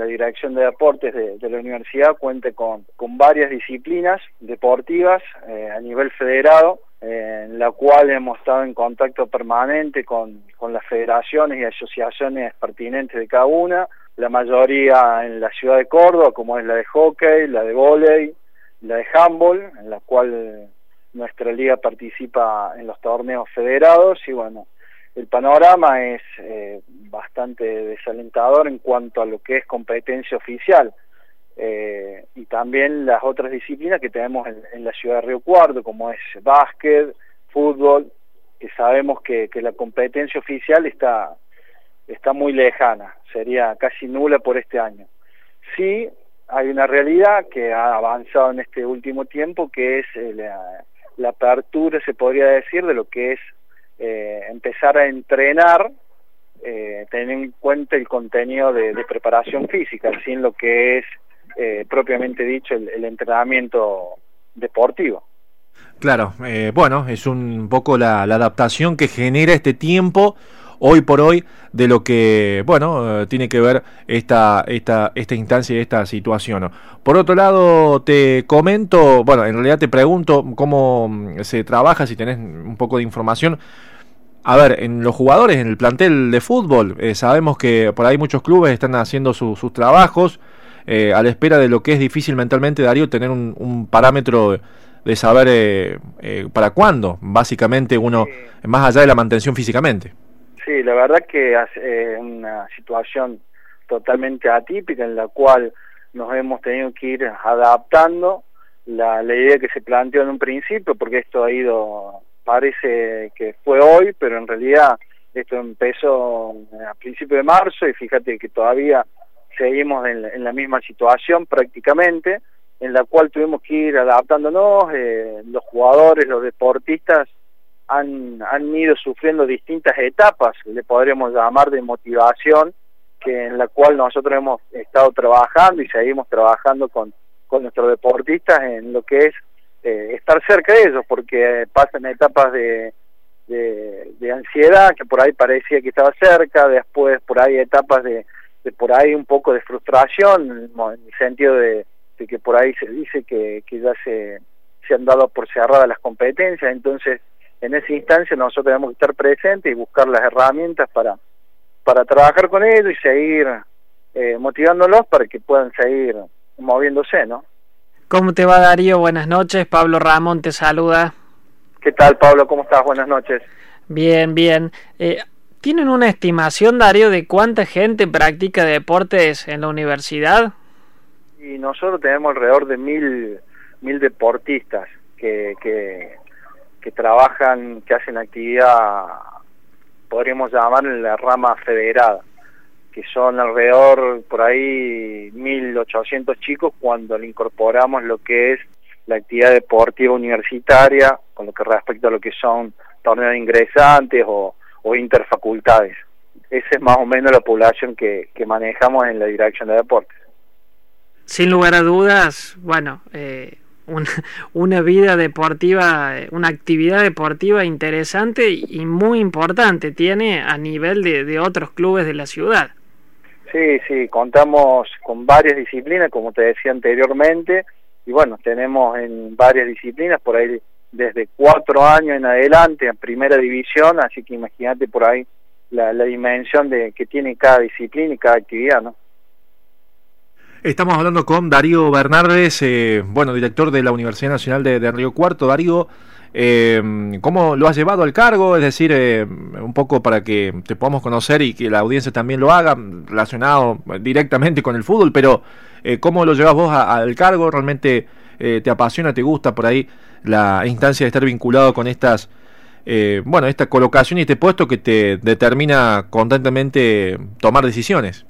la Dirección de Deportes de, la universidad cuente con, con varias disciplinas deportivas eh, a nivel federado, eh, en la cual hemos estado en contacto permanente con, con las federaciones y asociaciones pertinentes de cada una, la mayoría en la ciudad de Córdoba, como es la de hockey, la de volei, la de handball, en la cual nuestra liga participa en los torneos federados y bueno, el panorama es eh, bastante desalentador en cuanto a lo que es competencia oficial eh, y también las otras disciplinas que tenemos en, la ciudad de Río Cuarto, como es básquet, fútbol, que sabemos que, la competencia oficial está, está muy lejana, sería casi nula por este año. Sí, hay una realidad que ha avanzado en este último tiempo, que es eh, la apertura, se podría decir, de lo que es eh, empezar a entrenar eh, teniendo en cuenta el contenido de, preparación física, sin lo que es eh, propiamente dicho el, entrenamiento deportivo. Claro, eh, bueno, es un poco la, adaptación que genera este tiempo hoy por hoy de lo que, bueno, tiene que ver esta, esta, esta instancia y esta situación. Por otro lado, te comento, bueno, en realidad te pregunto cómo se trabaja, si tenés un poco de información a ver, en los jugadores, en el plantel de fútbol, eh, sabemos que por ahí muchos clubes están haciendo sus trabajos eh, a la espera de lo que es difícil mentalmente, Darío, tener un, parámetro de, saber eh, para cuándo, básicamente uno, más allá de la mantención físicamente. Sí, la verdad que es una situación totalmente atípica en la cual nos hemos tenido que ir adaptando la, la idea que se planteó en un principio, porque esto ha ido parece que fue hoy, pero en realidad esto empezó a principios de marzo y fíjate que todavía seguimos en, la misma situación prácticamente, en la cual tuvimos que ir adaptándonos, eh, los jugadores, los deportistas han, han ido sufriendo distintas etapas, le podríamos llamar de motivación, que en la cual nosotros hemos estado trabajando y seguimos trabajando con, con nuestros deportistas en lo que es eh, estar cerca de ellos, porque pasan etapas de, de, ansiedad, que por ahí parecía que estaba cerca, después por ahí etapas de, de por ahí un poco de frustración, en el sentido de, que por ahí se dice que, que ya se, se han dado por cerradas las competencias, entonces en esa instancia nosotros tenemos que estar presentes y buscar las herramientas para, para trabajar con ellos y seguir eh, motivándolos para que puedan seguir moviéndose, ¿no? ¿Cómo te va Darío? Buenas noches. Pablo Ramón te saluda. ¿Qué tal Pablo? ¿Cómo estás? Buenas noches. Bien, bien. Eh, ¿Tienen una estimación, Darío, de cuánta gente practica deportes en la universidad? Y nosotros tenemos alrededor de mil, mil deportistas que, que, que trabajan, que hacen actividad, podríamos llamar en la rama federada que son alrededor por ahí 1.800 chicos cuando le incorporamos lo que es la actividad deportiva universitaria, con lo que respecta a lo que son torneos ingresantes o, o interfacultades. Esa es más o menos la población que, que manejamos en la dirección de deportes. Sin lugar a dudas, bueno, eh, una, vida deportiva, una actividad deportiva interesante y muy importante tiene a nivel de, de otros clubes de la ciudad. Sí, sí, contamos con varias disciplinas, como te decía anteriormente, y bueno, tenemos en varias disciplinas, por ahí desde cuatro años en adelante, en primera división, así que imagínate por ahí la, dimensión de que tiene cada disciplina y cada actividad, ¿no? Estamos hablando con Darío Bernardes, eh, bueno, director de la Universidad Nacional de, de Río Cuarto. Darío, eh, ¿Cómo lo has llevado al cargo? Es decir, eh, un poco para que te podamos conocer y que la audiencia también lo haga, relacionado directamente con el fútbol, pero eh, ¿cómo lo llevas vos al cargo? ¿Realmente eh, te apasiona, te gusta por ahí la instancia de estar vinculado con estas, bueno, esta colocación y este puesto que te determina constantemente tomar decisiones?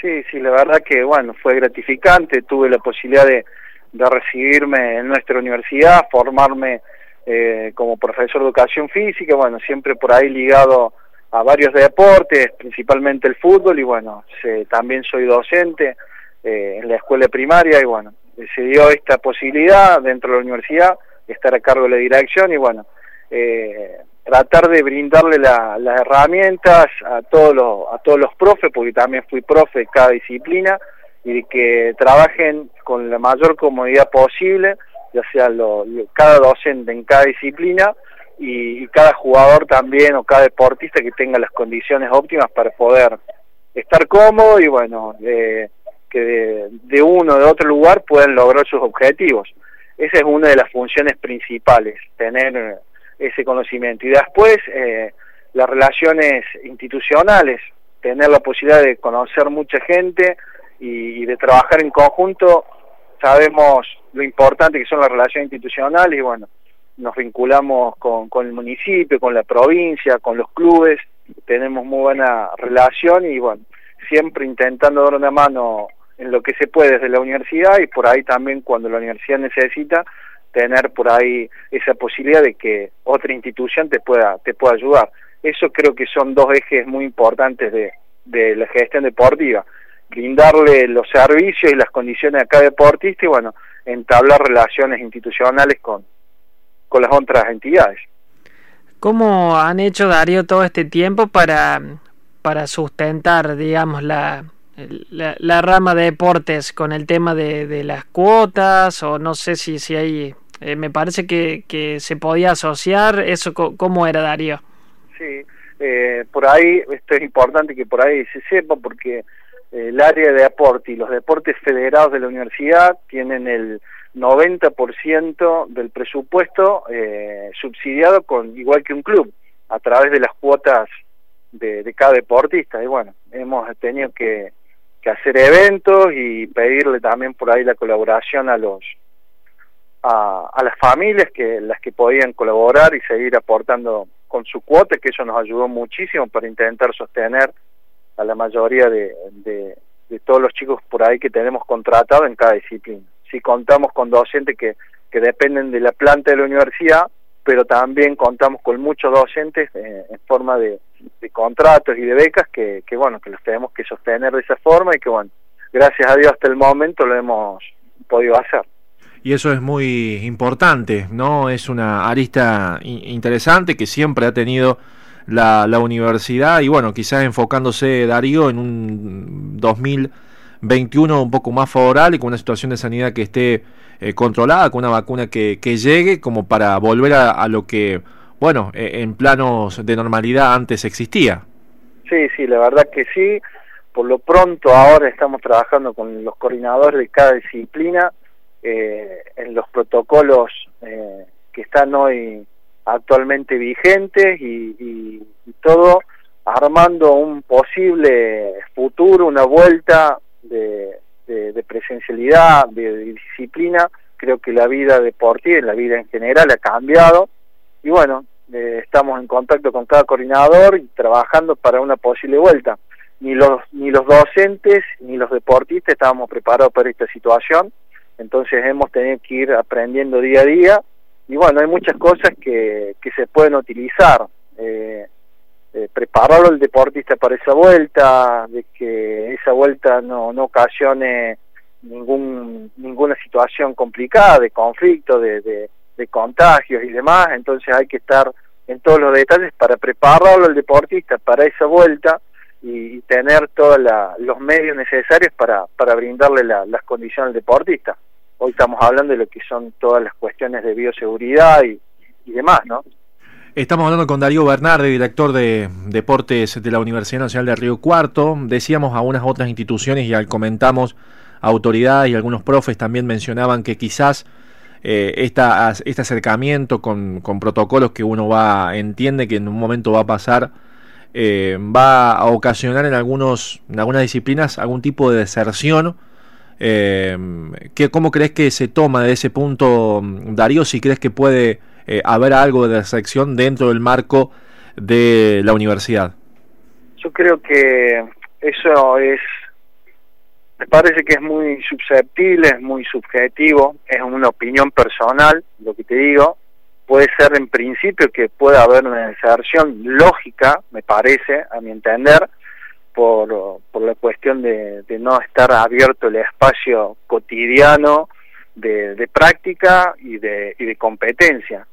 Sí, sí, la verdad que, bueno, fue gratificante, tuve la posibilidad de, de recibirme en nuestra universidad, formarme eh, como profesor de educación física, bueno, siempre por ahí ligado a varios deportes, principalmente el fútbol, y bueno, también soy docente eh, en la escuela primaria, y bueno, se dio esta posibilidad dentro de la universidad estar a cargo de la dirección, y bueno, eh, tratar de brindarle las herramientas a todos los a todos los profes porque también fui profe de cada disciplina y que trabajen con la mayor comodidad posible ya sea lo, cada docente en cada disciplina y, cada jugador también o cada deportista que tenga las condiciones óptimas para poder estar cómodo y bueno que de, de uno o de otro lugar puedan lograr sus objetivos esa es una de las funciones principales tener ese conocimiento. Y después, eh, las relaciones institucionales, tener la posibilidad de conocer mucha gente y, de trabajar en conjunto, sabemos lo importante que son las relaciones institucionales y bueno, nos vinculamos con, el municipio, con la provincia, con los clubes, tenemos muy buena relación y bueno, siempre intentando dar una mano en lo que se puede desde la universidad y por ahí también cuando la universidad necesita tener por ahí esa posibilidad de que otra institución te pueda, te pueda ayudar. Eso creo que son dos ejes muy importantes de, de la gestión deportiva. Brindarle los servicios y las condiciones a cada deportista y bueno, entablar relaciones institucionales con, con las otras entidades. ¿Cómo han hecho Darío todo este tiempo para, para sustentar, digamos, la, la, rama de deportes con el tema de, de, las cuotas o no sé si, si hay, eh, me parece que, que, se podía asociar, eso cómo era Darío. Sí, eh, por ahí, esto es importante que por ahí se sepa porque el área de deporte y los deportes federados de la universidad tienen el 90% del presupuesto subsidiado con igual que un club a través de las cuotas de, cada deportista. Y bueno, hemos tenido que hacer eventos y pedirle también por ahí la colaboración a los a, las familias que las que podían colaborar y seguir aportando con su cuota que eso nos ayudó muchísimo para intentar sostener a la mayoría de, todos los chicos por ahí que tenemos contratado en cada disciplina si contamos con docentes que, que dependen de la planta de la universidad pero también contamos con muchos docentes eh, en forma de, contratos y de becas que, que, bueno, que los tenemos que sostener de esa forma y que, bueno, gracias a Dios hasta el momento lo hemos podido hacer. Y eso es muy importante, ¿no? Es una arista interesante que siempre ha tenido la, la universidad y, bueno, quizás enfocándose Darío en un 2021 un poco más favorable, con una situación de sanidad que esté eh, controlada, con una vacuna que, que, llegue, como para volver a, lo que, bueno, eh, en planos de normalidad antes existía. Sí, sí, la verdad que sí. Por lo pronto ahora estamos trabajando con los coordinadores de cada disciplina eh, en los protocolos que están hoy actualmente vigentes y, y, y, todo armando un posible futuro, una vuelta de, presencialidad, de, disciplina, creo que la vida deportiva, la vida en general ha cambiado. Y bueno, eh, estamos en contacto con cada coordinador y trabajando para una posible vuelta. Ni los, ni los docentes ni los deportistas estábamos preparados para esta situación, entonces hemos tenido que ir aprendiendo día a día y bueno, hay muchas cosas que, que se pueden utilizar. Eh, eh, prepararlo el deportista para esa vuelta, de que esa vuelta no, no ocasione ningún, ninguna situación complicada, de conflicto, de, de, contagios y demás, entonces hay que estar en todos los detalles para prepararlo el deportista para esa vuelta y, tener todos los medios necesarios para, para brindarle las condiciones al deportista. Hoy estamos hablando de lo que son todas las cuestiones de bioseguridad y, demás, ¿no? Estamos hablando con Darío Bernardi, director de Deportes de la Universidad Nacional de Río Cuarto. Decíamos a unas otras instituciones y al comentamos autoridades y algunos profes también mencionaban que quizás eh, este acercamiento con, con, protocolos que uno va entiende que en un momento va a pasar eh, va a ocasionar en algunos en algunas disciplinas algún tipo de deserción eh, ¿qué, ¿Cómo crees que se toma de ese punto, Darío? Si crees que puede eh, haber algo de sección dentro del marco de la universidad? Yo creo que eso es, me parece que es muy susceptible, es muy subjetivo, es una opinión personal, lo que te digo, puede ser en principio que pueda haber una deserción lógica, me parece, a mi entender, por, la cuestión de, no estar abierto el espacio cotidiano de, práctica y de, y de competencia.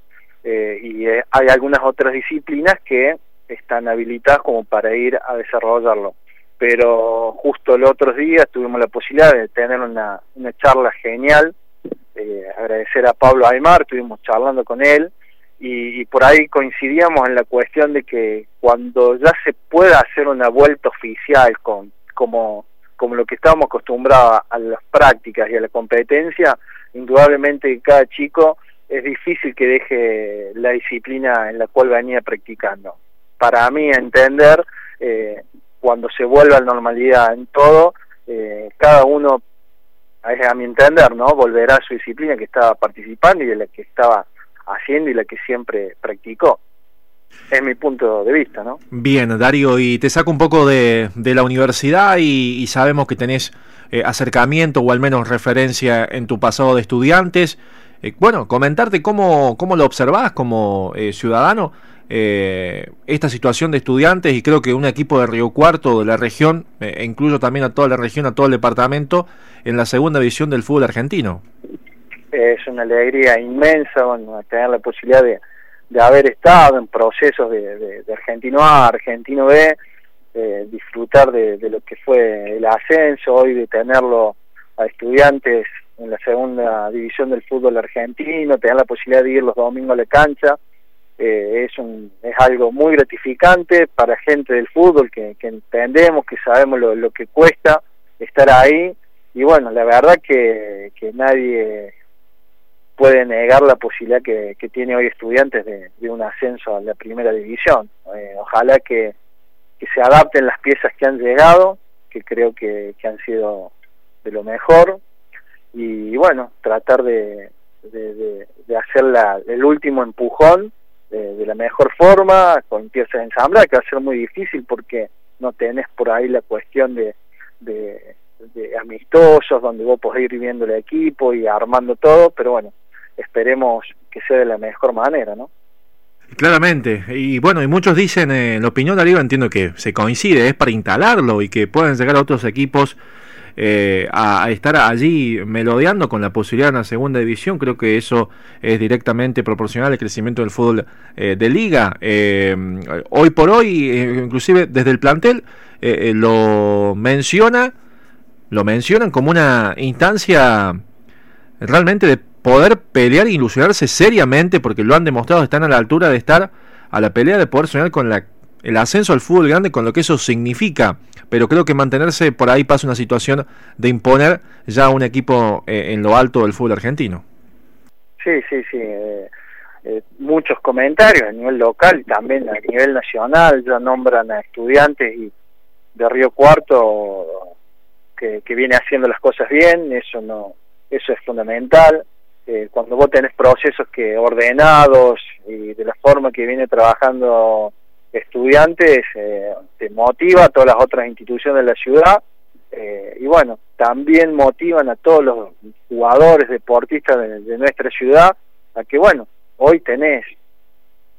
Eh, y eh, hay algunas otras disciplinas que están habilitadas como para ir a desarrollarlo. Pero justo el otro día tuvimos la posibilidad de tener una, una charla genial, eh, agradecer a Pablo Aymar, estuvimos charlando con él, y, por ahí coincidíamos en la cuestión de que cuando ya se pueda hacer una vuelta oficial con como como lo que estábamos acostumbrados a las prácticas y a la competencia, indudablemente cada chico es difícil que deje la disciplina en la cual venía practicando. Para mí entender, eh, cuando se vuelva a la normalidad en todo, eh, cada uno, a mi entender, no volverá a su disciplina que estaba participando y de la que estaba haciendo y la que siempre practicó. Es mi punto de vista, ¿no? Bien, Darío, y te saco un poco de, la universidad y, sabemos que tenés eh, acercamiento o al menos referencia en tu pasado de estudiantes. Eh, bueno, comentarte cómo, cómo lo observás como eh, ciudadano esta situación de estudiantes y creo que un equipo de Río Cuarto, de la región, e incluyo también a toda la región, a todo el departamento, en la segunda división del fútbol argentino es una alegría inmensa bueno, tener la posibilidad de, de haber estado en procesos de, de, Argentino A, Argentino B, disfrutar de, de, lo que fue el ascenso, hoy de tenerlo a estudiantes en la segunda división del fútbol argentino, tener la posibilidad de ir los domingos a la cancha, eh, es, un, es algo muy gratificante para gente del fútbol que, que entendemos, que sabemos lo, lo que cuesta estar ahí, y bueno, la verdad que, que nadie puede negar la posibilidad que, que tiene hoy estudiantes de, de, un ascenso a la primera división. Eh, ojalá que, se adapten las piezas que han llegado, que creo que, que han sido de lo mejor, y, bueno, tratar de, de, hacer la, el último empujón de, la mejor forma, con piezas ensambladas, que va a ser muy difícil porque no tenés por ahí la cuestión de, de, amistosos, donde vos podés ir viviendo el equipo y armando todo, pero bueno, esperemos que sea de la mejor manera, ¿no? Claramente, y bueno, y muchos dicen, eh, la opinión de arriba entiendo que se coincide, es para instalarlo y que pueden llegar a otros equipos eh, a, estar allí melodeando con la posibilidad de una segunda división, creo que eso es directamente proporcional al crecimiento del fútbol eh, de liga. hoy por hoy, inclusive desde el plantel, lo menciona, lo mencionan como una instancia realmente de poder pelear e ilusionarse seriamente, porque lo han demostrado, están a la altura de estar a la pelea de poder soñar con la, el ascenso al fútbol grande, con lo que eso significa. Pero creo que mantenerse por ahí pasa una situación de imponer ya un equipo eh, en lo alto del fútbol argentino. Sí, sí, sí. Eh, eh, muchos comentarios a nivel local y también a nivel nacional ya nombran a estudiantes y de Río Cuarto que, que viene haciendo las cosas bien, eso no eso es fundamental eh, cuando vos tenés procesos que ordenados y de la forma que viene trabajando estudiantes, eh, te motiva a todas las otras instituciones de la ciudad eh, y bueno, también motivan a todos los jugadores, deportistas de, nuestra ciudad a que bueno, hoy tenés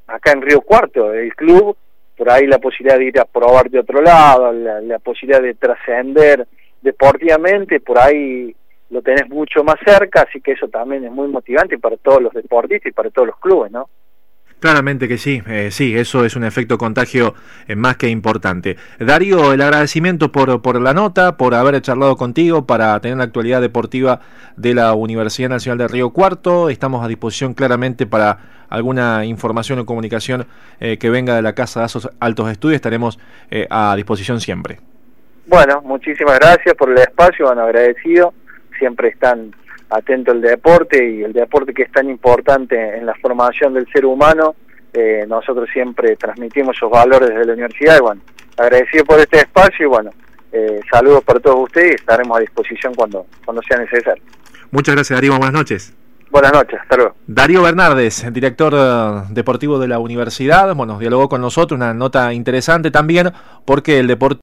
acá en Río Cuarto el club, por ahí la posibilidad de ir a probar de otro lado, la, la posibilidad de trascender deportivamente, por ahí lo tenés mucho más cerca, así que eso también es muy motivante para todos los deportistas y para todos los clubes, ¿no? Claramente que sí, eh, sí, eso es un efecto contagio eh, más que importante. Darío, el agradecimiento por, por la nota, por haber charlado contigo para tener la actualidad deportiva de la Universidad Nacional de Río Cuarto. Estamos a disposición claramente para alguna información o comunicación eh, que venga de la Casa de esos Altos Estudios. Estaremos a disposición siempre. Bueno, muchísimas gracias por el espacio, bueno, agradecido siempre están atentos al deporte y el deporte que es tan importante en la formación del ser humano, eh, nosotros siempre transmitimos esos valores desde la universidad y bueno, agradecido por este espacio y bueno, eh, saludos para todos ustedes y estaremos a disposición cuando, cuando sea necesario. Muchas gracias Darío, buenas noches. Buenas noches, hasta luego. Darío Bernardes, director eh, deportivo de la universidad, bueno, dialogó con nosotros, una nota interesante también porque el deporte...